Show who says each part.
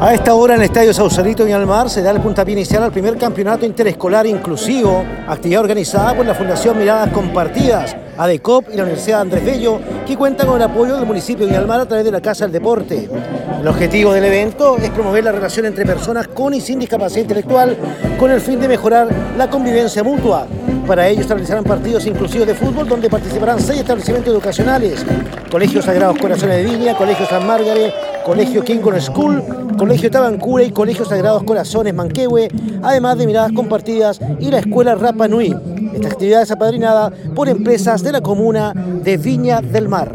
Speaker 1: A esta hora en el Estadio Sausalito y Almar se da el puntapié inicial al primer campeonato interescolar inclusivo, actividad organizada por la Fundación Miradas Compartidas, ADECOP y la Universidad Andrés Bello, que cuenta con el apoyo del municipio de Almar a través de la Casa del Deporte. El objetivo del evento es promover la relación entre personas con y sin discapacidad intelectual con el fin de mejorar la convivencia mutua. Para ello se realizarán partidos inclusivos de fútbol donde participarán seis establecimientos educacionales, Colegio Sagrados Corazones de Viña, Colegio San Margaret, Colegio Kingon School, Colegio Tabancura y Colegio Sagrados Corazones Manquehue, además de miradas compartidas y la Escuela Rapa Nui. Esta actividad es apadrinada por empresas de la comuna de Viña del Mar.